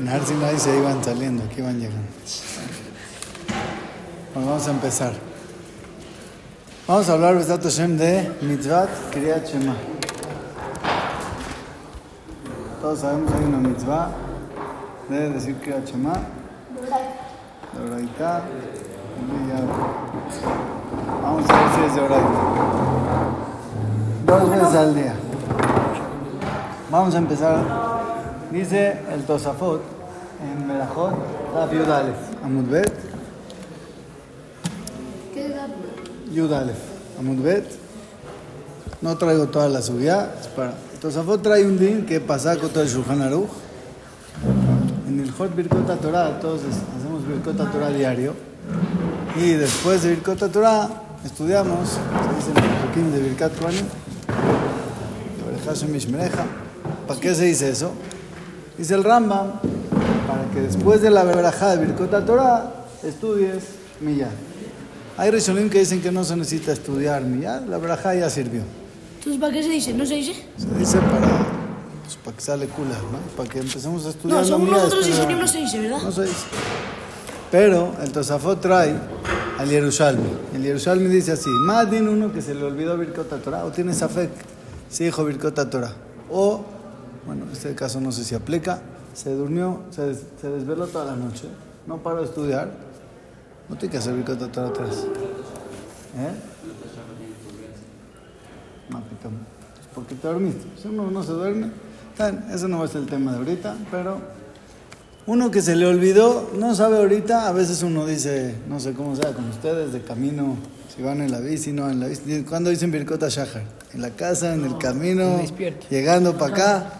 En Har Sinai se iban saliendo, aquí van llegando. Bueno, vamos a empezar. Vamos a hablar, de Mitzvat Kriyat Shema. Todos sabemos que hay una mitzvah de decir Kriyat Shema. De Oraita. Vamos a ver si es de Oraita. Dos veces al día. Vamos a empezar. Dice el Tosafot en Merajot, Daf Yud Aleph, Amud Bet, ¿Qué edad? Yud Aleph, Amud Bet. No traigo toda la subida. es para- El Tosafot trae un din que pasa con todo el Shulchan Aruch. En el Hot Birkot Torah, todos hacemos Birkot Torah diario. Y después de Birkot Torah, estudiamos, se dice en el de Birkat Kohanim, de Mishmereja. ¿Para qué se dice eso? Dice el Rambam, para que después de la verajá de Birkot Torah estudies Miyad. Hay Rishonim que dicen que no se necesita estudiar Miyad, la verajá ya sirvió. Entonces, ¿para qué se dice? ¿No se dice? Se dice para, pues, para que sale cula, ¿no? Para que empecemos a estudiar No, según nosotros Rishonim no se dice, ¿verdad? No se dice. Pero el Tosafot trae al Yerushalmi. El Yerushalmi dice así: Más din uno que se le olvidó Birkot Torah o tiene Safek, sí dijo Birkot Torah. O, en este caso no sé si aplica, se durmió, se, des- se desveló toda la noche, no paró de estudiar, no tiene que hacer Torah atrás. ¿Eh? No, picamos. Pues porque te dormiste. Si uno no se duerme, bien, eso no es el tema de ahorita, pero uno que se le olvidó, no sabe ahorita, a veces uno dice, no sé cómo sea con ustedes, de camino, si van en la bici, no en la bici. ¿Cuándo dicen Birkota Shahar? En la casa, en el camino, llegando para acá.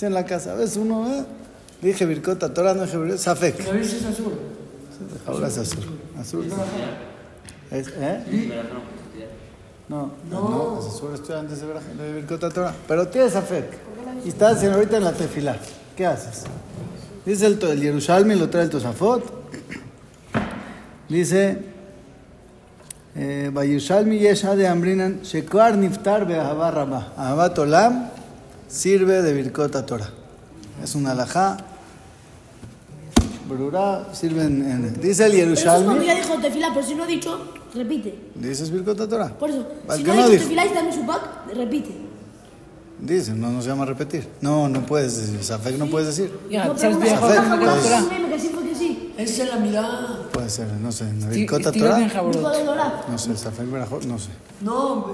En la casa. A veces uno, eh, dije Birkota Torah, no dije Birkota, Safek. Veces es azul. Ahora es azul. Azul. Es, ¿Eh? No, no, es azul, estoy antes de, Birkota Torah. Pero tienes Safek. Y estás ahorita en la tefilá. ¿Qué haces? Dice el, to- el Yerushalmi, lo trae el Tosafot. Dice, eh, Vayushalmi yesha de Ambrinan, Shekar niftar be'ahava rabá. Ahavat olam sirve de Birkota Torah. Es una alajá. Brura sirve en, en- Dice el Pero eso es cuando Yerushalmi. ya dijo tefila, pero si no ha dicho, repite. Dices Birkota Torah. Por eso, si no no ha dicho dijo. tefila y está en su pack, repite. Dice, no nos llama a repetir. No, no puedes decir. Safek no puedes decir. Ya, No, ¿sabes pero Safek, es la mirada. Puede ser, no sé. ¿En Esti- Birkota Estilo bien Torah? No sé, Safek Berajot, no sé. No,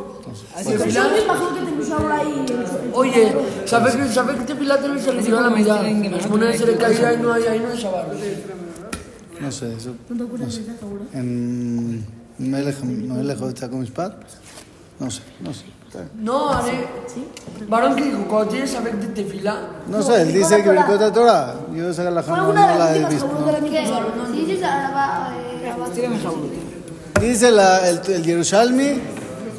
yo me final. imagino que te puso ahora ahí. el- Oye, ¿sabes que, ¿sabes que Tefilá también se recibe la mirada? Las monedas se le caen ahí no hay, ahí no hay Shabbat. No sé, eso. ¿No seguro? En Melech Melech Otzak Mishpat. No sé, no sé. No, haré. Varón que dijo, cuando tienes Shabbat de Tefilá. No sé, él dice que Birkota Torah. Yo esa la Fue no, la he visto. eh, Dice la, el, el Yerushalmi,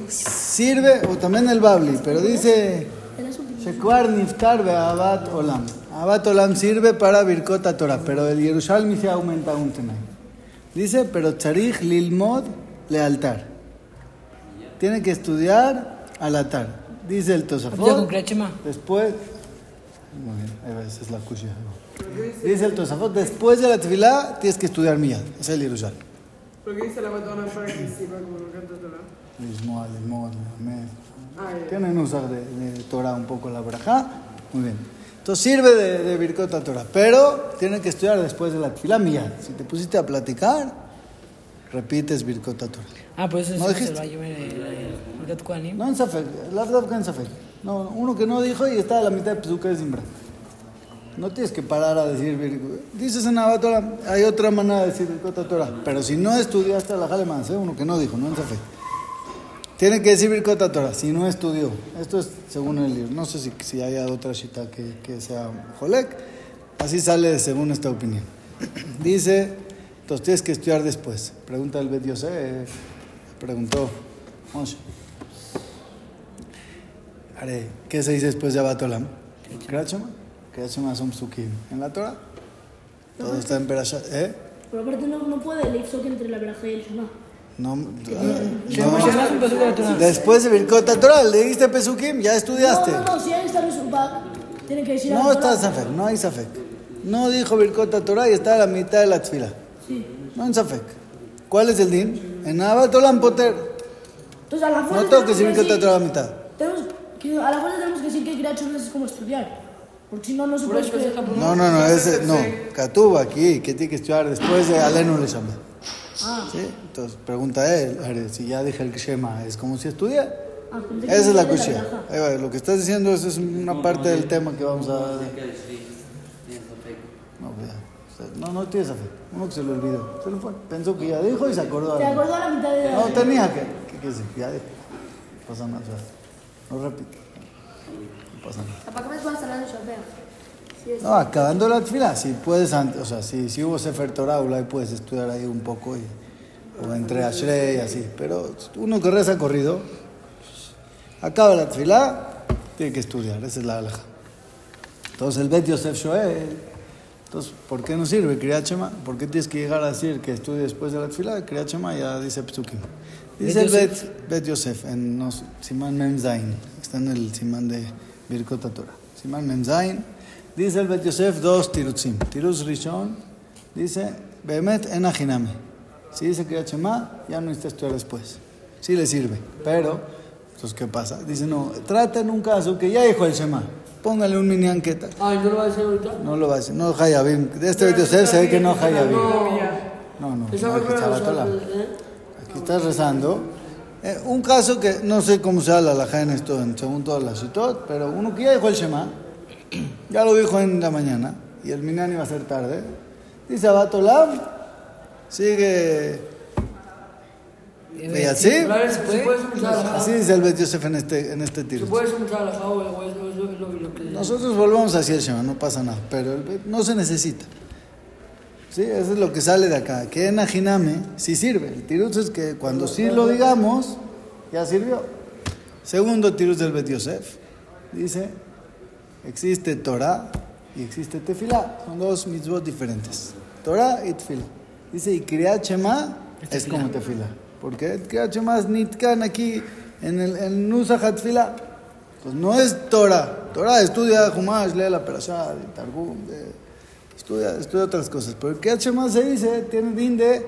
sirve, o también el Babli, pero dice, Shekwar Niftar Be'abat Olam. Abat Olam sirve para Birkota Torah, pero el Yerushalmi se aumenta un tema. Dice, pero Tzarich Lilmod Lealtar. Tiene que estudiar al atar. Dice el ¿Ya con Tosafot. Después, muy bien, ahí va, esa es la kushia. Dice el Tosafot, después de la tefilá tienes que estudiar miyad. Es el Yerushalmi. Porque dice la batona para que sirva como lo canta Torah. Lismoa, Limod, Lamed. Ah. Tienen usar de, de Torah un poco la braja. Muy bien. Entonces sirve de, de Birkota Torah. Pero tienen que estudiar después de la tefilá miyad. Si te pusiste a platicar, repites Birkota Torah. Ah, pues eso ¿No es dijiste? el Valle de Birkat Kohanim. No en Safek, la verdad en Safek. No, uno que no dijo y está a la mitad de Pesuca de Zimbra. No tienes que parar a decir Birkota. Dices en Abba Torah, hay otra manera de decir Birkota Torah. Pero si no estudiaste la Jaleman, ¿eh? uno que no dijo, no en Safek. Tiene que decir Birkota Torah, si no estudió. Esto es según el libro. No sé si, si hay otra shita que, que sea Jolek. Así sale según esta opinión. Dice, entonces tienes que estudiar después. Pregunta el Bet Yosef, eh, preguntó Moshe. Are, ¿Qué se dice después de Abatolam? Krachoma. Krachoma son psukim. En la Torah. Todo está en Perashat. ¿Eh? Pero aparte no, no puede el entre la veraja y el Shema. No, Shema no. Después de Birkota Torah, leíste Pesukim, ya estudiaste. No, no, no, si ahí está tiene que decir No está. Safek, no hay Safek. no dijo Birkota Torah y está a la mitad de la tfila. No en Safek. ¿Cuál es el din? En Abat Olam Poter. Entonces, a la fuerza. No tengo que decir Torah a la mitad. Tenemos que, a la fuerza tenemos que decir que Shema es como estudiar. Porque si no, no se puede es estudiar. No, no, no, ese, no. Katuba aquí, que tiene que estudiar después de Alenu le llama. Ah, ¿Sí? Entonces pregunta él, si ya dije el Shema, ¿es como si estudia? ah, que Esa es la cuchilla. Lo que estás diciendo eso es una parte del tema que vamos a... No, pues no, no tienes fe. Uno que se lo olvidó. Se lo fue. Pensó que ya dijo y se acordó. Se acordó a la mitad de No, tenía que. ¿Qué? Ya dijo. No pasa nada. no repito. No pasa nada. ¿Para qué me vas hablando de. No, acabando la fila, si puedes, o sea, si, si hubo Sefer Torah, ahí puedes estudiar ahí un poco y, o entre Ashrei y así. Pero uno que reza corrido, acaba la fila, tiene que estudiar, esa es la alhaja. Entonces el Bet Yosef Shoel, entonces, ¿por qué no sirve Kriyat Shema? ¿Por qué tienes que llegar a decir que estudie después de la fila? Kriyat Shema ya dice Psukim. Dice el Bet Bet, Bet Yosef en no, Simán Mem Zain, está en el Simán de Birkot Torah. Simán Mem Zain, dice el Bet Yosef dos tirutzim. Tiruz Rishon dice, Behemet en Ajiname. Si dice Kriyat Shema, ya no necesita estudiar después. Sí le sirve, pero, entonces, ¿qué pasa? Dice, no, trata en un caso que ya dijo el Shema. Póngale un mini anqueta. Ay, ¿no lo va a decir ahorita? No lo va a decir, no Hayabim. De este Bet Yosef se ve que no Hayabim. No, no, no, que. ¿eh? Aquí estás rezando. Eh, un caso que no sé cómo se habla la en esto, en, según todas las citot, pero uno que ya dijo el Shema, ya lo dijo en la mañana, y el Minyan iba a ser tarde. Dice Abatolam, sigue. ¿Y así? Claro, ¿Se puede escuchar a la Así dice el Bet Yosef en este, en este ¿Se tiro. Nosotros volvamos hacia el Shema, no pasa nada, pero el Bet no se necesita. Sí, eso es lo que sale de acá. Que en Ajiname sí sirve. El tiruz es que cuando sí lo digamos, ya sirvió. Segundo tiruz del Bet Yosef. Dice, existe Torah y existe Tefilá. Son dos mitzvot diferentes. Torah y Tefilá. Dice, y Kriyat Shema es como Tefilá. Porque es Nitkan aquí en el en Nusach Tefilá. Pues no es Torah. Torah estudia Humash, lee la Perashá, de Targum, de- estudia, estudia otras cosas. Pero el Shema se dice, tiene din de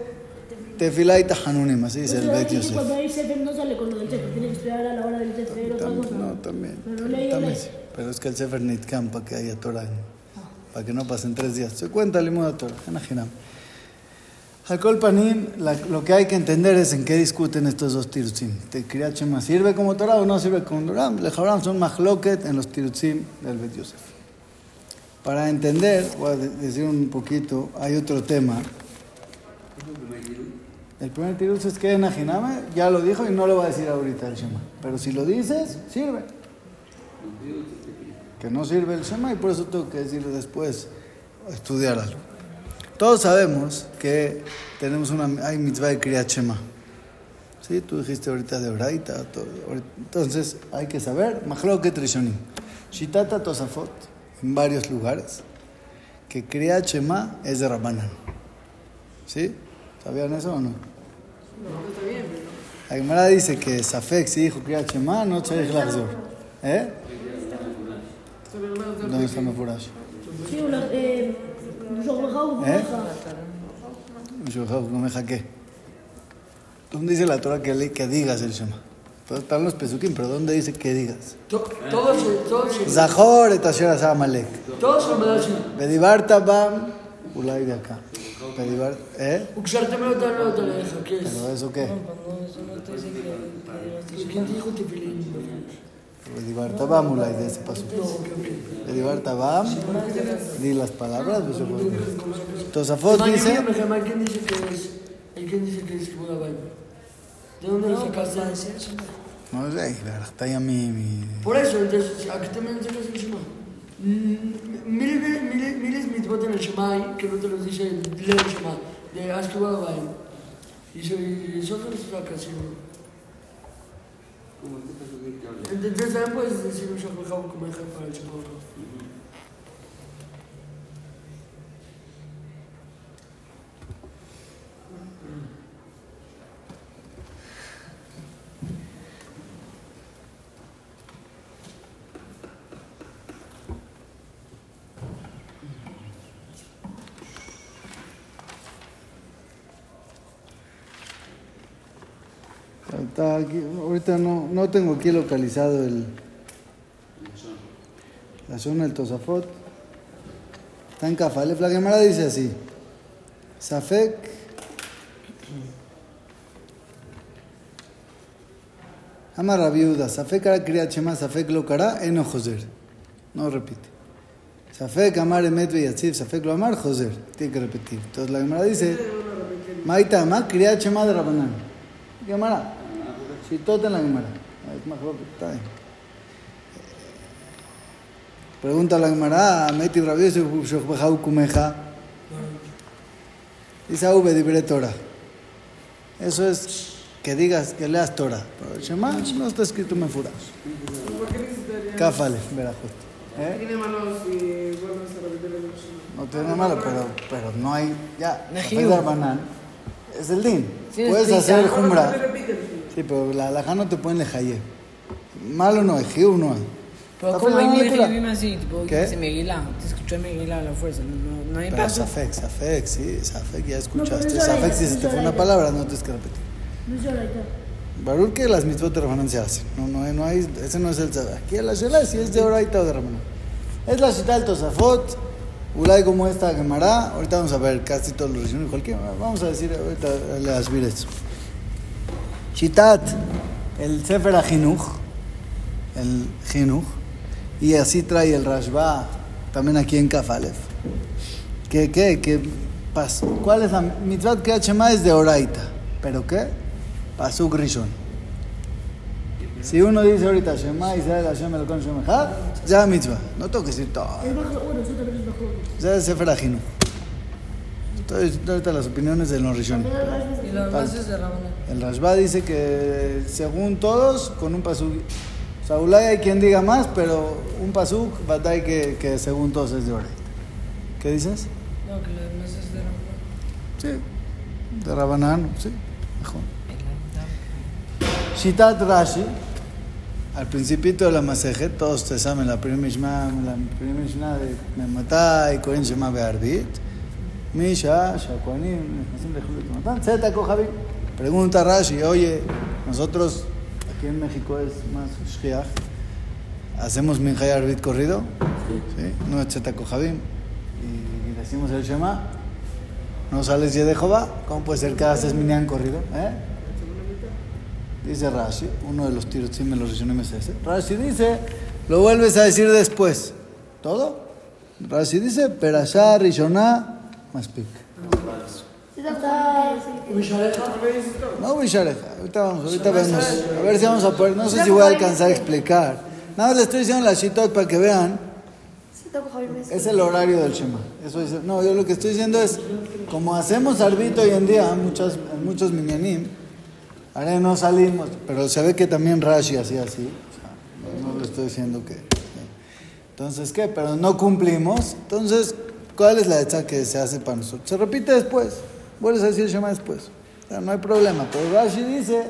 Tefilá y Tahanunim, así dice el Entonces, Bet Yosef. Cuando hay Sefer no sale con lo del Sefer, tiene que estudiar a la hora del Sefer, Tam- cosa. No, también. Pero también el-. Pero es que el Sefer Nitkan para que haya Torah, para que no pasen tres días. Se cuenta el de Torah, en Ajinam. Al Kol Panim, lo que hay que entender es en qué discuten estos dos tirutzim. ¿Te Shema sirve como Torah o no sirve como Torah? Lejabrán son mahloket en los tirutzim del Bet Yosef. Para entender, voy a de- decir un poquito, hay otro tema. El primer tiruz es que en Ajiname ya lo dijo y no lo va a decir ahorita el Shema. Pero si lo dices, sirve. Que no sirve el Shema y por eso tengo que decirlo después, estudiar algo. Todos sabemos que tenemos una, hay mitzvah de Kriyat Shema. ¿Sí? Tú dijiste ahorita de Braita. Entonces hay que saber, Mahloket Rishonim. Shitata Tosafot, en varios lugares, que Kriyat Shema es de Rabbanan. ¿Sí? ¿Sabían eso o no? La Gemara dice que Safek si dijo Kriyat Shema, no Tzarech Lachzor. ¿Eh? ¿Dónde está Mefurash? Sí, una, eh. ¿Dónde dice la Torah que, le- que digas el Shema? Están los pesukim, pero ¿dónde dice que digas? Zahor et asher asa Amalek. todos da así. Bedibarta bam, ulay de acá. Bedibar, ¿eh? Uxarte me lo te lo te lo deja, ¿qué es? ¿Pero eso qué? ¿Quién dijo tefilín? Bedibarta bam, ulay de ese paso. Bedibarta bam, di las palabras. Tosafot dice... ¿Quién dice que es? ¿Y quién dice que es? ¿De dónde lo sacaste? No sé, está ya mi... mi... Por eso, entonces, ¿a qué te me enseñas el Shema? Mm, Miles, miles, miles mitzvot en el Shema que no te los dice el Shema, de. Y eso, no se saca así, ¿no? Entonces también puedes decir un Shema como ejemplo Está aquí, ahorita no, no tengo aquí localizado el, la zona del Tosafot. Está en Kafalef. La Gemara dice así. Safek. Ama Rabiuda. Safek ara kriyat shema. Safek lo kara. Eno joser. No repite. Safek amar emet veyatzif. Safek lo amar joser. Tiene que repetir. Entonces la Gemara dice. Maita ama kriyat shema de Rabanan. Gemara. Shitot en la Gemara. Es más rápido. Está bien. Pregunta la Gemara, Meti Rabioso Shochbejau Kumeja. Dice Aube Dibre Torah. Eso es que digas, que leas Torah. Pero el Shema no está escrito en furas. ¿Por qué necesitaría? Cáfale, verá justo. ¿Eh? Tiene y. No tiene malo, pero, pero no hay. Ya, Banán es el din. Puedes hacer Jumbra. Sí, pero la alhaja no te pueden lejaye. Malo no hay, Jiu no hay. Pero como hay cura. así, tipo, ¿Qué? dice Miguelá, te escuchó Miguelá a la fuerza, no, no, no hay Pero paso. Safek, Safek, sí, Safek ya escuchaste. es Safek, si se es te fue una palabra, no tienes que repetir. No es. Barur que las mitzvot de Ramanán se hacen. No, no, hay- no hay, ese no es el saber. Aquí la shela es si es de Oraita o de Ramanán. Es la cita del Tosafot. Ulay como esta Gemara. Ahorita vamos a ver casi todos los. Cualquier, vamos a decir ahorita le asbir esto. Shitat, el Sefer Ajinuch, el Jinuch, y así trae el Rashba también aquí en Kafalef. ¿Qué, qué, qué pas- ¿Cuál es la mitzvah que Shema es de Oraita? ¿Pero qué? Pasuk Rishon. Si uno dice ahorita Shema Israel Hashem Elokon Shem Echad, ya mitzvah. No tengo que decir todo. Ya es Sefer Ajinuch. Diciendo ahorita las opiniones de los Rishonim. Y los bases de Ramón. El Rashba dice que según todos, con un pasuk. O sea, Ulay hay quien diga más, pero un pasuk, batay que, que según todos es de Oraita. ¿Qué dices? No, que los bases de Ramón. Sí. De Rabanán, sí. Mejor. Shitat Rashi, al principito de la Masejet, todos ustedes saben, la primera Mishnah, la primera Mishnah de Mematay, Kohen Shema Bearbit, Misha, Matan, Zeta Kohabim. Pregunta Rashi, oye, nosotros aquí en México es más Shkiach, ¿hacemos Minjay Arbit corrido? Sí. No es Zeta Kohabim. Y, decimos el Shema, no sales de Jehová, ¿cómo puede ser que haces Minyan corrido? ¿Eh? Dice Rashi, uno de los tiros, sí me los Rishonim es ese. Rashi dice, lo vuelves a decir después. ¿Todo? Rashi dice, Perashá, Rishoná, Está... No, ahorita vamos, ahorita vemos. A ver si vamos a poder, no sé si voy a alcanzar a explicar. Nada más le estoy diciendo la Shitot para que vean. Es el horario del Shema. Eso dice. No, yo lo que estoy diciendo es, como hacemos arbito hoy en día, en muchos minyanim, ahora no salimos, pero se ve que también Rashi hacía así. O sea, no, no le estoy diciendo que. Entonces, ¿qué? Pero no cumplimos. Entonces, ¿cuál es la hecha que se hace para nosotros? Se repite después. Vuelves a decir Shema después. No hay problema. Pero Rashi dice,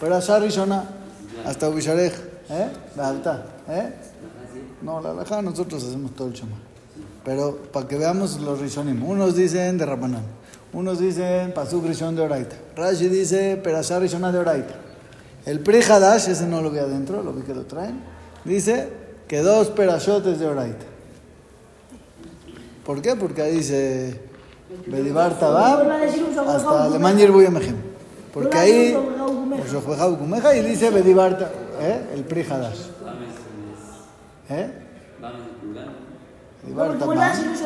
pero Rishona, hasta Ubisharej, ¿eh? La alta, ¿eh? No, la alhaja nosotros hacemos todo el Shema. Pero para que veamos los Rishonim. Unos dicen de Rabanán. Unos dicen Pasuk Rishon de Oraita. Rashi dice Perashar Rishona de Oraita. El Pri Hadash, ese no lo vi adentro, lo vi que lo traen. Dice que dos perashotes de Oraita. ¿Por qué? Porque ahí dice Bedibar Tabab hasta Alemán Yerbuy Emejem. Porque ahí, Kumeja, y dice Bedibar ¿eh? el Pri Hadash. ¿Eh? Bedibar Tabab.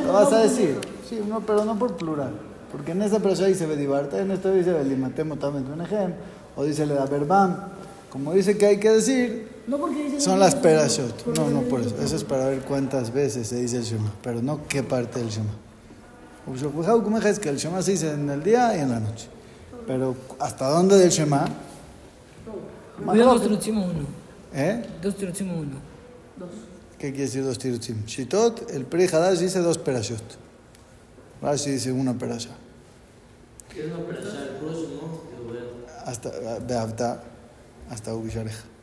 Lo vas a decir. Sí, no, pero no por plural. Porque en esta persona dice Bedibarta, en esta dice Belimatemo Tamet Benejem, o dice Le Berbam. Como dice que hay que decir, No porque dice... son las perashot. No, no por eso. Eso es para ver cuántas veces se dice el Shema, pero no qué parte del Shema. Ushokbejau Kumeja es que el Shema se dice en el día y en la noche. Pero ¿hasta dónde del Shema? Dos tirutzim uno. ¿Eh? Dos tirutzim uno. ¿Qué quiere decir dos tirutzim? Shitot, el Pri Hadash dice dos perashot. Rashi dice una perasha. Hasta Beavta, hasta Ubisharej. Ese es Rashi. Entonces, más lo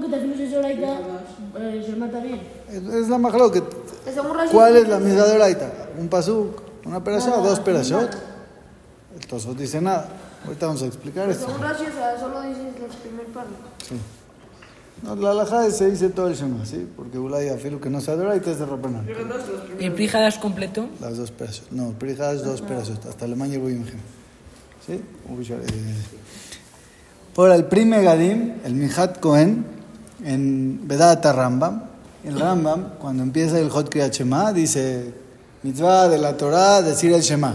que te afines es oraita, eh. Es, es la rashi- ¿Cuál es la misma de Oraita? Un pasuk, una perashá, dos perashot. El Tosfot dice nada. Ahorita vamos a explicar esto. Según Rashi, o sea, solo dices los primer párrafo. Sí. No, la alajá se dice todo el Shema, ¿sí? Porque Ulay afilo que no se adora y te es de Rabanán. ¿Y el Prihadash completo? Las dos pedazos. No, Prija es dos pedazos. Hasta Alemania voy en ¿Sí? Por el prime Gadim, el Mijat Cohen, en Vedata Rambam, el Rambam, cuando empieza el Hot Kriyat Shema, dice, mitzvah de la Torah, decir el Shema.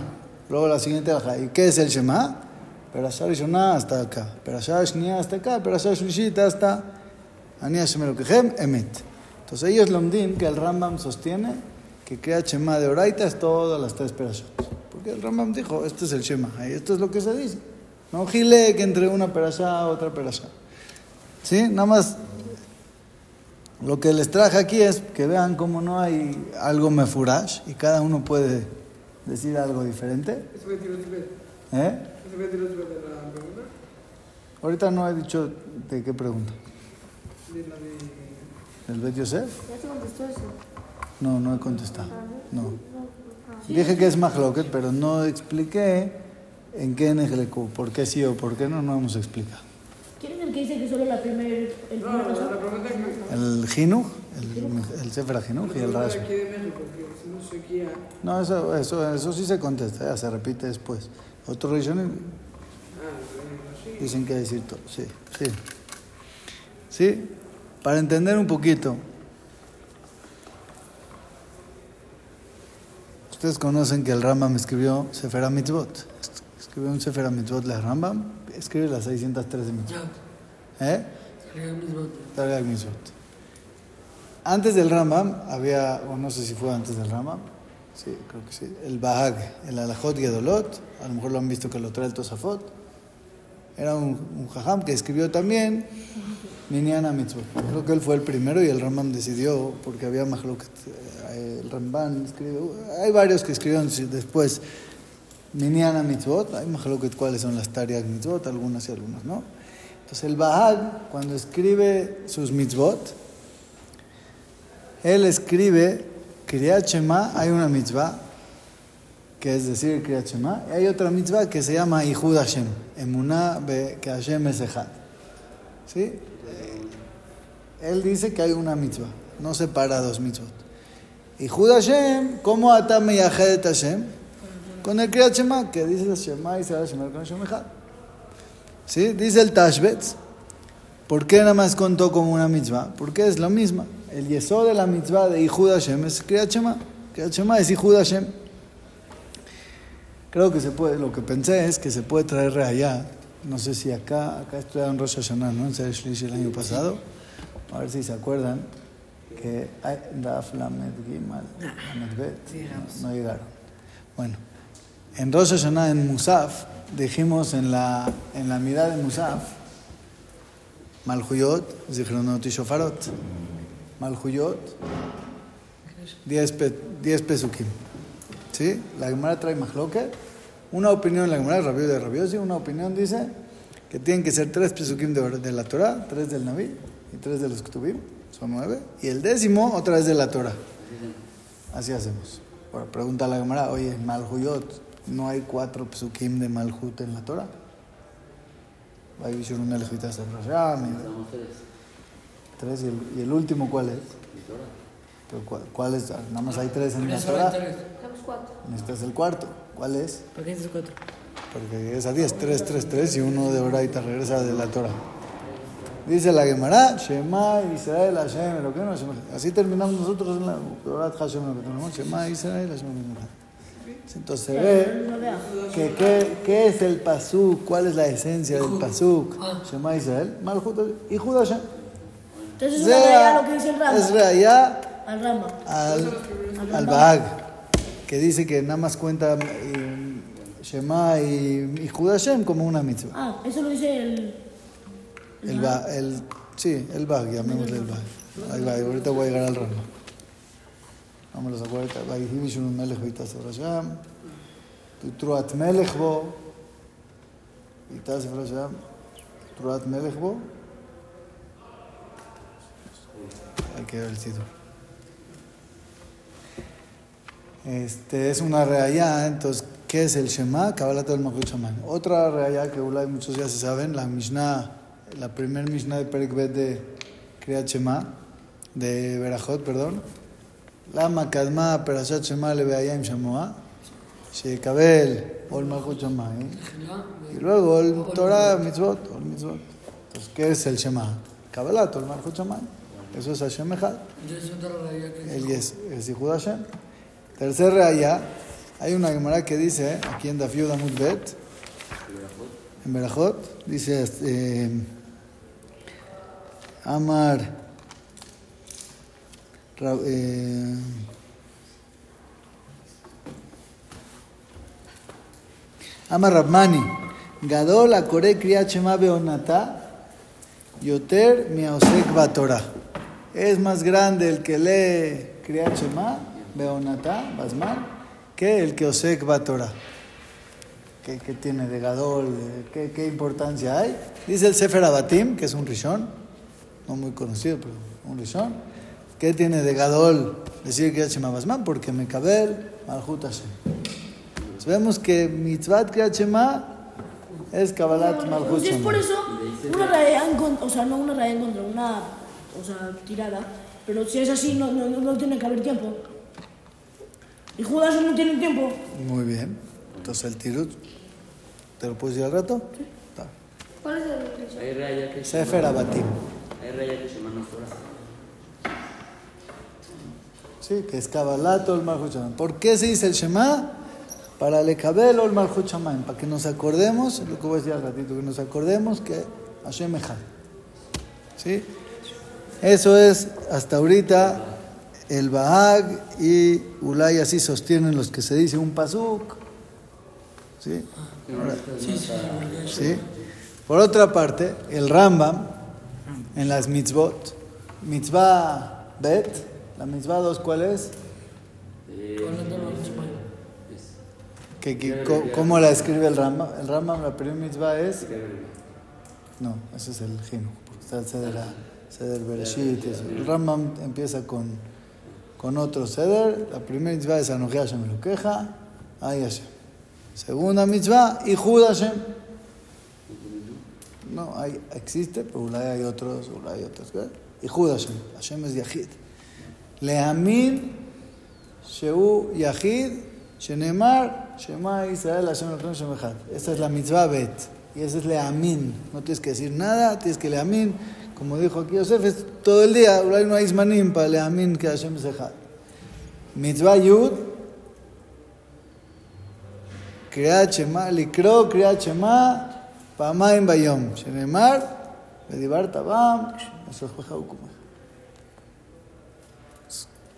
Luego la siguiente alajá. ¿Y qué es el Shema? Perashá Rishonah hasta acá. Perashá Shnia hasta acá. Perashá Shlishit hasta Ani Hashem Elokejem, Emet. Entonces ellos lomdim que el Rambam sostiene que Kriyat Shema de Oraita es todas las tres perashot. Porque el Rambam dijo, este es el Shema, y esto es lo que se dice. No gile que entre una perashá a otra perashá. ¿Sí? Nada más lo que les traje aquí es que vean cómo no hay algo mefurash y cada uno puede decir algo diferente. ¿Eh? Eso fue tiro tibet de la pregunta. Ahorita no he dicho de qué pregunta. De la de. ¿Del Bet Yosef? Ya te contestó eso. No, no he contestado. No. Dije que es Mahloket, pero no expliqué en qué Nejleku, por qué sí o por qué no, no hemos explicado. ¿Quién es el que dice que solo la primer, el primer No, la. El Jinuj, el, el Sefer Jinuj y el Rashi. no eso, eso, eso sí se contesta, ya se repite después. Otros religiones Ah, sí. dicen que decir todo. Sí, sí. Sí, para entender un poquito. Ustedes conocen que el Rambam escribió Sefer Mitzvot. Escribió un Sefer Mitzvot de Rambam, escribe las 613 mitzvot. ¿Eh? Mitzvot. Antes del Rambam había, o no sé si fue antes del Rambam, sí, creo que sí, el Bahag, el Alajot Gedolot, a lo mejor lo han visto que lo trae el Tosafot. Era un, un jajam que escribió también Minyan Mitzvot. Creo que él fue el primero y el Rambam decidió, porque había Mahloket, eh, el Rambam escribió, hay varios que escribieron después Minyan Mitzvot, hay Mahloket cuáles son las Tariag Mitzvot, algunas y algunas, ¿no? Entonces el Bahag, cuando escribe sus mitzvot, él escribe Kriyat hay una mitzvah, que es decir Kriyat y hay otra mitzvah que se llama Ihud Hashem, Emuná be que Hashem es Echad. ¿Sí? Él dice que hay una mitzvah, no separa dos mitzvot. Ihud Hashem, ¿cómo atame Yahed Hashem? Con el Kriyat Shema, que dice Shema y se va con Hashem Echad. ¿Sí? Dice el Tashbetz. ¿Por qué nada más contó como una mitzvah? Porque es la misma. El yesod de la mitzvah de Ihud Hashem es Kriyat Shema. Kriyat Shema es Ihud Hashem. Creo que se puede, lo que pensé es que se puede traer allá. No sé si acá, acá estudiaron Rosh Hashanah, ¿no? En Shlish el año pasado. A ver si se acuerdan que Daf Lamed Gimal Lamed Bet. No llegaron. Bueno, en Rosh Hashanah, en Musaf, dijimos en la, en la mirada de Musaf, Malhuyot, Zichronot y Shofarot. Malhuyot, 10 pe, 10 pesukim. ¿Sí? La Gemara trae Mahloket. Una opinión, la Gemara Rabio de Rabiosi, una opinión dice que tienen que ser 3 pesukim de, la Torah, 3 del Naví y 3 de los Ketubim, son 9. Y el décimo, otra vez de la Torah. Así hacemos. Ahora pregunta la Gemara, oye, Malhuyot, ¿no hay 4 pesukim de Malhut en la Torah? Tres, y el, y el último, ¿cuál es? Pero ¿cuál, cuál es? Nada más hay tres en la Torah. Cuatro. Necesitas el cuarto. ¿Cuál es? ¿Por qué dices cuatro? Porque es a 10, 3, 3, 3 y uno de Oraita regresa de la Torah. Dice la Gemara, Shema Israel Hashem, lo que no Así terminamos nosotros en la Orat Hashem, lo que tenemos. Shema Israel Hashem. Entonces se ve vea. que qué, qué es el pasuk, cuál es la esencia del pasuk. Shema Israel, Malchut y Judá Hashem. Entonces es una lo que dice el Rama. Es reallá Al Rama. al, al Bahag, que dice que nada más cuenta eh, Shema y, y Judá Hashem como una mitzvah. Ah, eso lo dice el. El, ba, el, sí, el Bahag, llamémosle el Bahag. Ahí va, ahorita voy a llegar al Rama. Vamos a guardar. Vayihim Shimon Melech Vitas Rasham. Tu Truat Melech Bo. Vitas Rasham. Truat Melech Bo. Hay que ver el título. Este es una reayá, entonces, ¿qué es el Shema? Kabbalat del Mahut Shaman. Otra reayá que Ulay muchos ya se saben, la Mishnah, la primer Mishnah de Perikbet de Kriyat Shema, de Berajot, perdón. Shema le Beayim Shamoa, Shekabel Ol Malchut Shamayim. Y luego el Torah Mitzvot, Ol Mitzvot. Entonces, ¿qué es el Shema? Kabbalat Ol Malchut Shamayim. Eso es Hashem Echad. El yes, es Yehud Hashem. Tercer reaya, hay una Gemara que dice, aquí en Dafiud Amud Bet, en Berajot, dice, eh, Amar, eh, Amar Rabmani, Gadol Akore Kriyat Shema Beonata, Yoter Miaosek Batorah. Es más grande el que lee Kriyat Shema, Beonata, Basman, que el que Osek Batorah. ¿Qué, qué tiene de Gadol? de- ¿Qué, qué importancia hay? Dice el Sefer Abatim, que es un rishon, no muy conocido, pero un rishon. ¿Qué tiene de Gadol decir Kriyat Shema Basman? Porque Mekabel Malchut Hashem. Entonces vemos que Mitzvat Kriyat Shema es Kabbalat Malchut es por eso, una raya en contra, o sea, no una raya en contra, una, o sea, tirada, pero si es así, no, no, no, tiene que haber tiempo. Y Judas no tiene tiempo. Muy bien. Entonces el tirut, ¿te lo puedes decir al rato? Está. ¿Cuál es el Hay raya que Sefer Abatim. Hay raya que se. Sí, que es Kabbalat el Malchut Shamayim. ¿Por qué se dice el Shema? Para el Ekabel el Malchut Shamayim. Para que nos acordemos, lo que voy a decir al ratito, que nos acordemos que Hashem Echad. ¿Sí? Eso es hasta ahorita el Bahag y Ulay así sostienen los que se dice un pasuk. ¿Sí? Ahora- ¿Sí? Por otra parte, el Rambam en las mitzvot, mitzvah bet, la mitzvah 2, ¿cuál es? ¿Qué- qué- co- ¿Cómo la escribe el Rambam? El Rambam, la primera mitzvah es. No, ese es el Jinu, porque está el Seder, Seder Bereshit. y eso. El Rambam empieza con, con otro Seder. La primera mitzvah es Anoji Hashem Elokeja, Ay Hashem. Segunda mitzvah, Ihud Hashem. No, hay, existe, pero hay otros, hay otros. Ihud Hashem. Hashem es Yahid. Leamin Sheu Yahid Shenemar Shema Israel Hashem Esta es la mitzvah bet. Y esa es Leamin. No tienes que decir nada, tienes que Leamin. Como dijo aquí Yosef, es todo el día. Uray no hay ismanim para Leamin que Hashem Sechad. Mitzvah Yud. Kriat Shema, Likro Kriat Shema, Pamaim Bayom. Shenemar, Medibar Tabam, Esos Bajaukuma.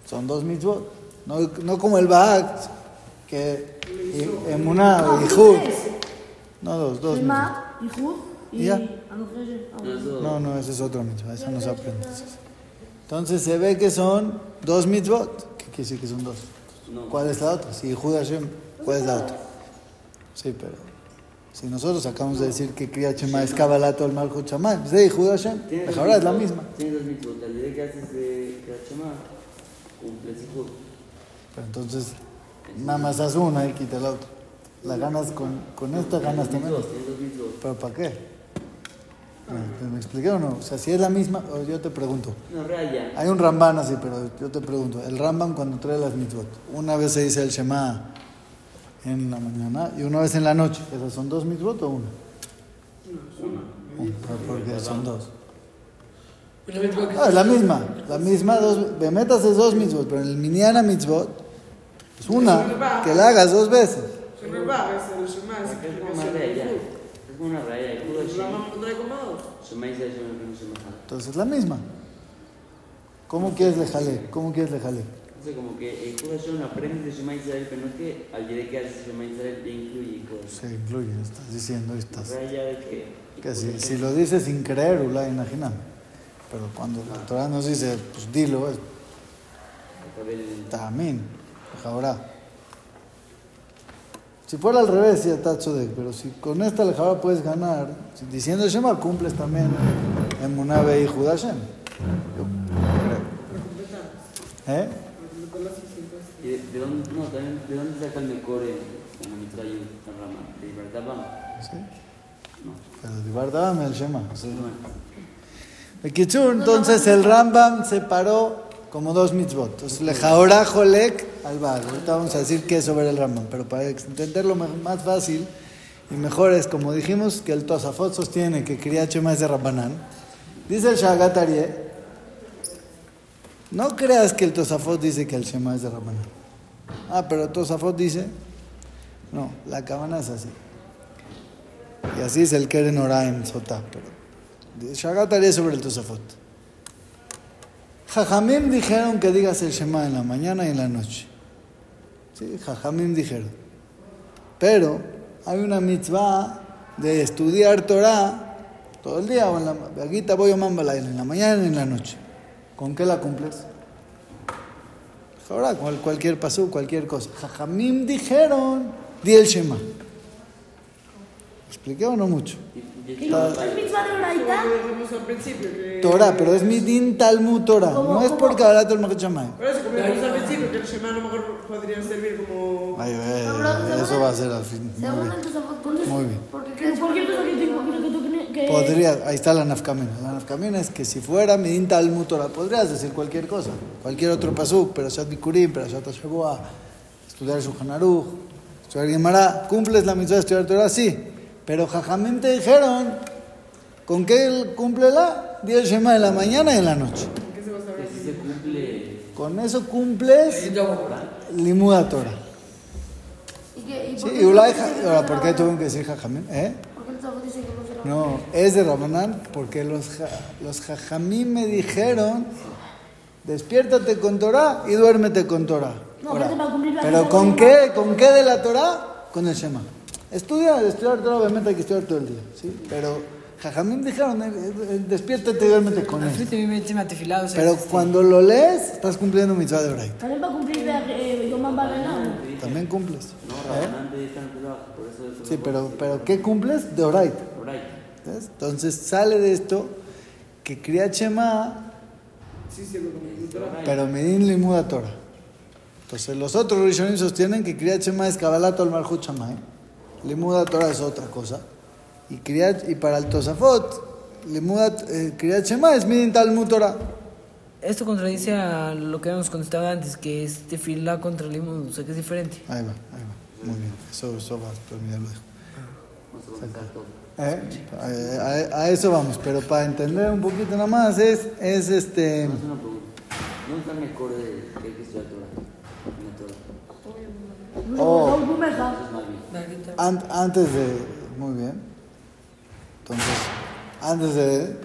Son dos mitzvot, no, no como el Bahag, que y- emuná o Ihud. No, dos, dos. mitzvot. Shema, Yehud y Ya. Hashem. No, no, ese es otro mitzvah, eso no se aprende. Entonces se ve que son dos mitzvot. ¿Qué quiere decir que son dos? ¿Cuál es la otra? Si Ihud Hashem, ¿cuál es la otra? Sí, pero si nosotros acabamos de decir que Kriyat Shema es Kabbalat al Malchut Shamayim, pues de Ihud Hashem, ahora es la mitzvot, misma. Tienes dos mitzvot. Al día que haces de Kriyat Cumples Ihud. Pero entonces, nada más haz una y quita la otra. La ganas con, con esta, ganas también. ¿Pero para qué? ¿Me, me expliqué o no? O sea, si es la misma, yo te pregunto. No, raya. Hay un Ramban así, pero yo te pregunto. El Ramban cuando trae las mitzvot, una vez se dice el Shema en la mañana y una vez en la noche. ¿Esas son dos mitzvot o una? Una, porque son dos. Ah, es la misma, la misma dos, Bemetas es dos mitzvot, pero en el Minyan mitzvot es una, que la hagas dos veces. El le. Entonces es la misma. ¿Cómo quieres dejarle? ¿Cómo quieres dejarle? Entonces, como que Ihud Hashem lo aprendes de Shema Israel, pero no es que al día que haces Shema Israel te incluye. Se incluye, estás diciendo, estás. Que. Si, si lo dices sin creer, Ula, imagina. Pero cuando la Torah nos dice, pues dilo, es también. Ahora. Si fuera al revés, sí, está de pero si con esta lejabra puedes ganar, si diciendo Shema, cumples también en Munabe y creo. ¿Eh? Con las 600. ¿Y de, de dónde, no, también, ¿de dónde saca el mejor en, la y la rama? ¿De? ¿Sí? No. Pero Dibar Dabam el Shema. sí. Bekitzur, entonces el Rambam separó como dos mitzvot. Entonces, lejaora jolek al bar. Ahorita vamos a decir qué es sobre el Rambam, pero para entenderlo más fácil y mejor es, como dijimos, que el Tosafot sostiene que Kriyat Shema es de Rabbanán. Dice el Shagat no creas que el Tosafot dice que el Shema es de Rabbanán. Ah, pero el Tosafot dice, no, la cabana es así. Y así es el Keren Oraim Sotah, pero Shagat Aryeh sobre el Tosafot. Jajamim dijeron que digas el Shema en la mañana y en la noche. Sí, Jajamim dijeron. Pero hay una mitzvah de estudiar Torah todo el día en la Agita voy a en la mañana y en la noche. ¿Con qué la cumples? Ahora, cual- cualquier pasú, cualquier cosa. Jajamim dijeron, di el Shema. ¿Expliqué o no mucho? Torah, pero es mi din Talmud Torah. No es por Kabbalat el Machamay. Por eso, como al principio, que el Shema a lo mejor podría servir como... Ay, ay, eso va a ser al fin. Muy bien. el Tosafot, ¿cuántos- Muy bien. Porque Que cualquier cosa que tengo, que, que, que, que Podría, ahí está la nafkamina. La nafkamina es que si fuera mi din Talmud Torah, podrías decir cualquier cosa. Cualquier otro pasuk, pero Shat Bikurim, pero Shat Shabua, estudiar Shulchan Aruch, estudiar Gemara. ¿Cumples la mitzvah de estudiar Torah? Sí. Pero jajamim te dijeron, ¿con qué cúmplela? Di el Shema en la mañana y en la noche. ¿Qué se va a saber? que si se cumple Con eso cumples Limuda Torah. ¿Y qué- y Sí, por qué y Ulay, ahora, no es ¿por qué de tuvieron que decir jajamim? ¿Eh? ¿Por qué el Tosafot dice que no es de Rabanán? No, es de Rabanán porque los, ja- los jajamim me dijeron, despiértate con Torah y duérmete con Torah. No, pero para cumplir la pero Torah ¿con qué? ¿Con qué de la Torah? Con el Shema. Estudia, estudiar obviamente hay que estudiar todo el día, ¿sí? Pero jajamim dijeron, eh, eh, despiértate y duérmete con él. Pero este, cuando lo lees, estás cumpliendo mitzvah de Oraita. también para cumplir eh, Yom Barrenán. También cumples. No, ¿eh? Rabanán te dejan trabajo, por eso es Sí, pero, pero ¿qué cumples? De Oraita. Entonces sale de esto que como Torah. Pero Medin Limuda Torah. Entonces los otros Rishonim sostienen que Kriyat Shema es Kabbalat al Marhut Shamay. Limuda Torah es otra cosa. Y, Kriyat, y para el Tosafot, Limuda, eh, Kriyat Shema es Medin Talmud Torah. Esto contradice a lo que habíamos contestado antes, que es tefilá contra el limón, o sea que es diferente. Ahí va, ahí va. Muy bien. Eso, eso va, pero mira, lo dejo. Vamos a avanzar todo. ¿Eh? A, a- a eso vamos, pero para entender un poquito nada más es, es este... ¿Dónde está el mejor de que hay que estudiar Torah. Oh. An- antes de. Muy bien. Entonces, antes de.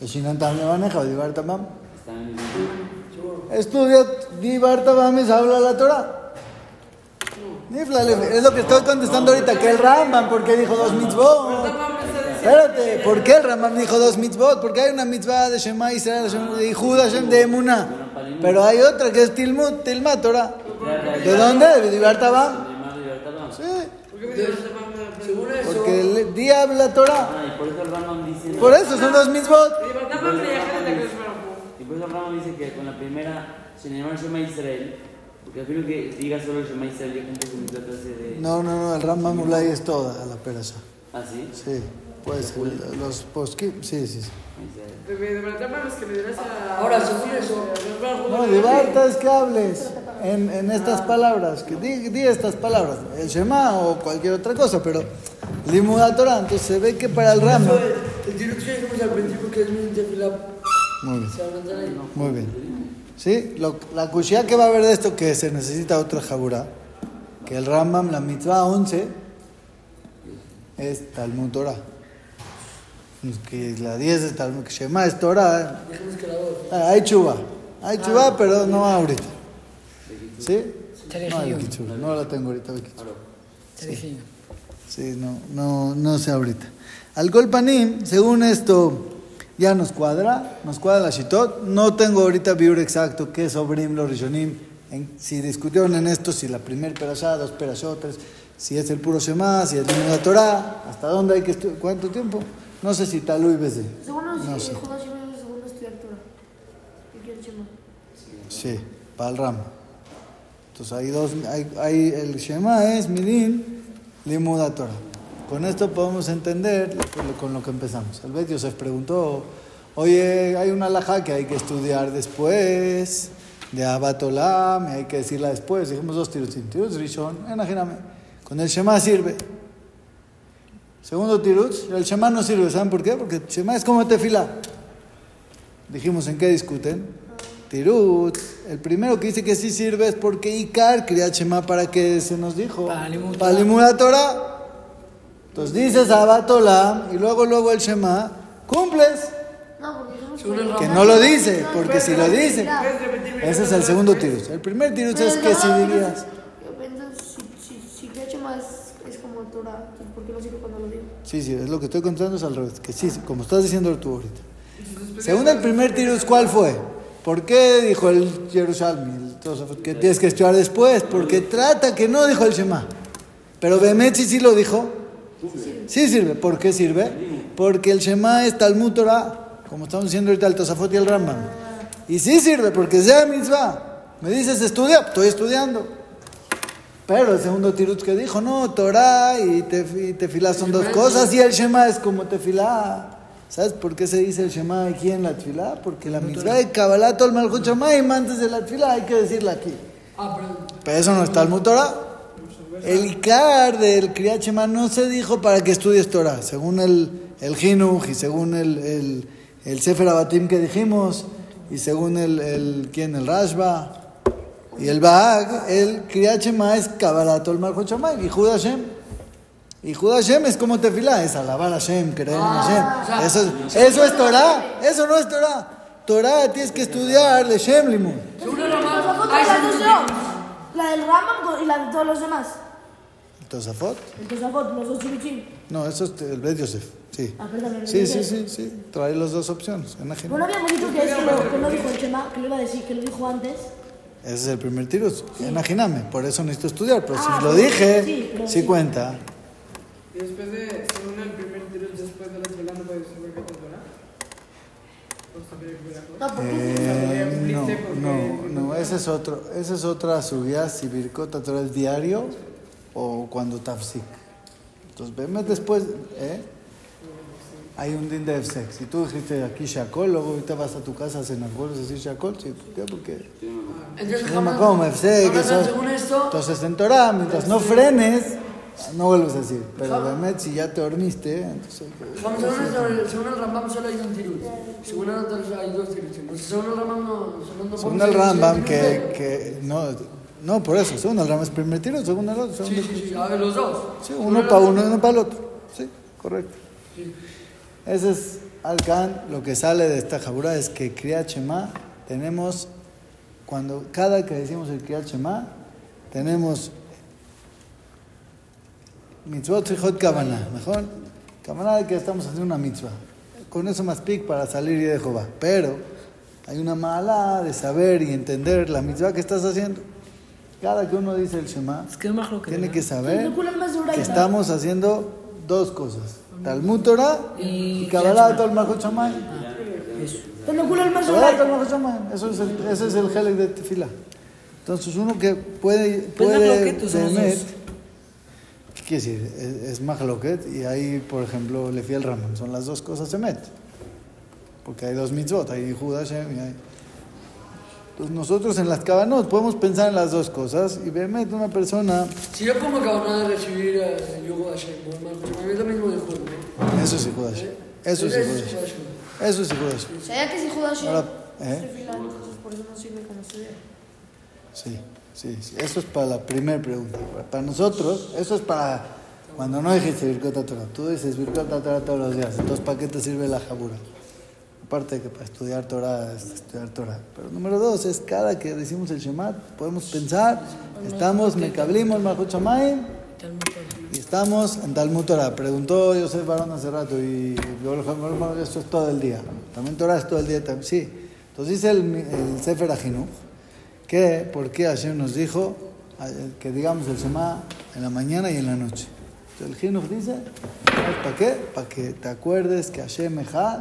El Shinan también maneja, Divar Tamam. Estudia Divar Tamam y habla la Torah. Es lo que estoy contestando ahorita, que el Rambam, ¿por qué dijo dos mitzvot? Espérate, ¿por qué el Rambam dijo dos mitzvot? Porque hay una mitzvah de Shema Israel, de Judá, de Emuná. Pero hay otra que es Tilmut, Tilma Torah. ¿De dónde? De Divar Tamam. Más libertad, vamos. Sí, Según eso, porque el día habla Torah. Ah, y por eso el Rambam dice. Por eso son dos mitzvot. Y por eso el Rambam dice que con la primera, sin llamar Shema Israel, porque afirmo que diga solo el Shema Israel, ya cumple otra clase de. No, no, no, el Rambam Ulay es toda la perasa. ¿Ah, sí? Sí, puede ser. Los poskim, sí, sí, sí. Ahora, según eso, No, de es que hables en, en estas palabras, que di, di estas palabras, el Shema o cualquier otra cosa, pero Limuda Torah, entonces se ve que para el Rambam. el tiro que dijimos al principio que es tefila, Muy bien, muy bien. Sí, lo- la cushia que va a haber de esto que se necesita otra jabura, que el Rambam, la mitzvah 11, es Talmud Torah. Que la 10 es Talmud, que Shema es Torah. Ah, Hay chuva, hay chuva, pero no ahorita. ¿Sí? No, hay la tengo ahorita. Tarejillo. Sí, no, no, no sé ahorita. Al Golpanim, según esto, ya nos cuadra, nos cuadra la Shitot. No tengo ahorita biur exacto qué es Obrim, los Rishonim, en- si discutieron en esto, si la primer perashá, dos perashotas, si es el puro Shema, si es la Torah, hasta dónde hay que estudiar, cuánto tiempo. No sé si Talú y Beze. Según los No sé. Según estudiar Torah. ¿Qué quiere Shema? Sí, para el ramo. Entonces hay dos, hay, hay- el Shema es Midin Limuda Torah. Con esto podemos entender con lo- que empezamos. El Bet Yosef preguntó, oye, hay una alhaja que hay que estudiar después de Abatolam, hay que decirla después. Dijimos dos tiros, tiros Rishon, imagíname. Con el Shema sirve. Segundo tirutz, el Shema no sirve, ¿saben por qué? Porque el Shema es como tefila. Dijimos en qué discuten. Tirutz, el primero que dice que sí sirve es porque Icar quería Shema para que se nos dijo. La Torah. Entonces dices Abatolam y luego luego el Shema, cumples. No, Que no lo dice, porque si lo dice. Ese es el segundo tirutz. El primer tirutz es que si dirías. Yo pienso, si, si, si Kriyachema es, es como Torah, entonces ¿por qué no sirve cuando lo digo? Sí, sí, es lo que estoy contando es al revés. Que sí, como estás diciendo tú ahorita. Según el primer tirus, ¿cuál fue? ¿Por qué dijo el Jerusalén? Tosafot, Que tienes que estudiar después. Porque trata que no dijo el Shema. Pero Bemet sí, lo dijo. Sí sirve. ¿Por qué sirve? Porque el Shema es Talmud Torah, como estamos diciendo ahorita el Tosafot y el Rambam. Y sí sirve porque sea mitzvah. Me dices estudia, estoy estudiando. Pero el segundo tirutz que dijo, no, Torah y tefilá son dos cosas y el Shema es como tefilá. ¿Sabes por qué se dice el Shema aquí en la tefilá? Porque la mitzvah de Kabbalah todo el Malchut Shamayim antes de la tefilá hay que decirla aquí. Ah, pero Pero eso no está el Torah. El Icar del Kriyat Shema no se dijo para que estudies Torah, según el, el Jinuj y según el, el, el Sefer Abatim que dijimos y según el, el ¿quién? El Rashba y el Baag, el Kriyat Shema es Kabbalah Tol Malchut Shamayim y Jud Hashem. Y Jud Hashem es como tefilá, es alabar a Hashem, creer en Hashem. Eso es, eso es Torah, eso no es Torah. Torah tienes que estudiar de Shem el no. La del Rambam y la de todos los demás. Tosafot. Entonces la foto, los dos chivichín. No, eso es el Bet Yosef, sí. Ah, perdón, el Sí, sí, sí, sí. Trae las dos opciones. Bueno, habíamos dicho que es que, lo, que no dijo el Chema, que lo iba a decir, que lo dijo antes. Ese es el primer tiro. Imagíname, por eso necesito estudiar. Pero Ah, si lo pero- dije, sí, sí sí. cuenta. Y después de, según el primer tiro, después de no Eh, no, ese es otro, esa es otra subida si Birkota Torah es diario o cuando tafsik. Entonces, veme después, ¿eh? Hay un din de Efsek. Si tú dijiste aquí Shakol, luego ahorita vas a tu casa a cenar, ¿vuelves a decir Shakol? Sí, ¿por qué? Porque Entonces, no me Rambam- como Efsek, Rambam, eso. según esto, Entonces, en Torah, mientras no frenes, no vuelves a decir. Pero Bemet, si ya te dormiste, entonces... Rambam, según el, según el Rambam solo hay un tirut. Según el otro hay dos tiruts. Según el Rambam no... Según, el Rambam, que, que no, no, por eso, según el Rambam es primer tiro, según el otro, Sí, sí, sí, a ver, los dos. Sí, uno para uno y uno para el otro. Sí, correcto. Ese es Alcan, lo que sale de esta jabura es que Kriyat Shema tenemos, cuando cada que decimos el Kriyat Shema, tenemos mitzvot trichot kavana, mejor, kavana de que estamos haciendo una mitzvah. Con eso más pic para salir y de Jehová. Pero hay una mala de saber y entender la mitzvah que estás haciendo. Cada que uno dice el Shema, Es que tiene que saber que estamos haciendo dos cosas. Talmud Torah y Kabbalah Tol. Malchut Shamayim. Eso es el, ese es el helek de tefila. Entonces uno que puede, Pues puede Mahloket, quiere decir? Es, es Mahloket y ahí, por ejemplo, le el Raman. Son las dos cosas Emet. Porque hay dos mitzvot, hay Judá Hashem y hay... Entonces nosotros en las cabanos podemos pensar en las dos cosas y Bemet una persona... Si yo como acabo de recibir eh, el yugo de Hashem, es lo mismo de Jud, ¿no? Eso sí, Judá Hashem. Eso sí, Judá Hashem. Eso sí, Judá Hashem. ¿Sabía que si Judas Ahora, ¿eh? es por eso no sirve como estudiar? Sí, sí, sí. Eso es para la primera pregunta. Para nosotros, eso es para cuando no dijiste Birkota Torah. Tú dices Birkota Torah todos los días. Entonces, ¿para qué te sirve la jabura? Aparte de que para estudiar Torah es estudiar Torah. Pero número dos es cada que decimos el Shemat, podemos pensar, estamos Mekablimos Mahut y estamos en Talmud Torah. Preguntó Yosef Barón hace rato y yo le dije, esto es todo el día. También Torah es todo el día. Sí. Entonces dice el, el Sefer Ajinuch que por qué Hashem nos dijo que digamos el Shema en la mañana y en la noche. El Jinuch dice, ¿sabes para qué? Para que te acuerdes que Hashem Echad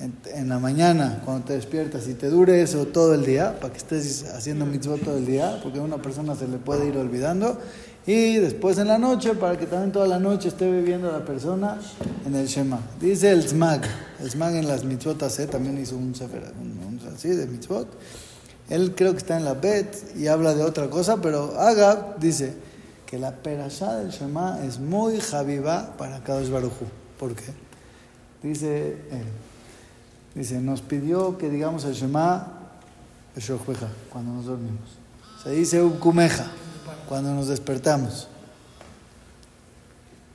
en, en la mañana, cuando te despiertas, y te dure eso todo el día, para que estés haciendo mitzvot todo el día, porque a una persona se le puede ir olvidando. Y después en la noche, para que también toda la noche esté viviendo la persona en el Shema. Dice el Smag, el Smag en las mitzvot hace, también hizo un sefer, un, un- así de mitzvot. Él creo que está en la Bet y habla de otra cosa, pero Agab dice que la perashá del Shema es muy javivá para Kadosh Baruchu. ¿Por qué? Dice él, dice, nos pidió que digamos el Shema cuando nos dormimos. Se dice Ukumeja, cuando nos despertamos.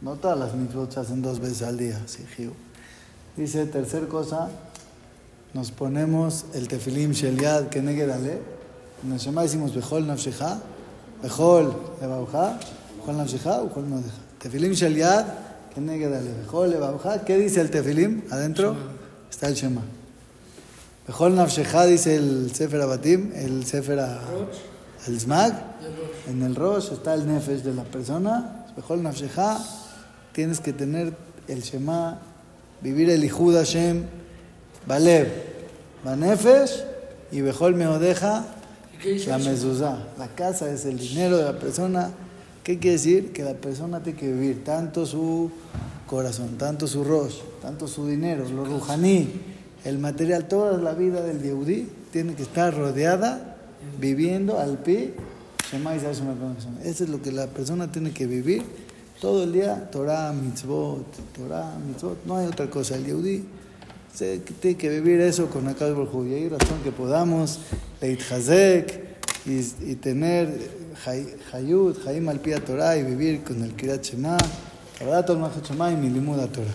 No todas las mitzvot se hacen dos veces al día, sí. Dice, tercer cosa, nos ponemos el tefilim shel yad keneged ale. En el Shema decimos bechol nafshecha, bechol levavcha, bechol nafshecha, bechol modeja. Tefilim shel yad keneged ale, bechol levavcha. ¿Qué dice el tefilim? Adentro está el Shema. Bechol nafshecha dice el Sefer Abatim, el Sefer el Zmag. En el Rosh está el Nefesh de la persona. Bechol nafshecha. Tienes que tener el Shema, vivir el Ihud Hashem, Balev, Banefesh y Bejol Meodeja, ¿Y qué dice la mezuzá. La casa es el dinero de la persona. ¿Qué quiere decir? Que la persona tiene que vivir tanto su corazón, tanto su rosh, tanto su dinero, lo rujaní, el material, toda la vida del Yehudí tiene que estar rodeada, viviendo al pi. Eso es lo que la persona tiene que vivir todo el día. Torah, mitzvot, Torah, mitzvot. No hay otra cosa. El Yehudí se- tiene que vivir eso con Akadosh Baruj Hu. Y hay razón que podamos leitchazek y, y tener hay- hayud, haim al pia Torah y vivir con el Kirat Shema. Todo el Shema y Torah.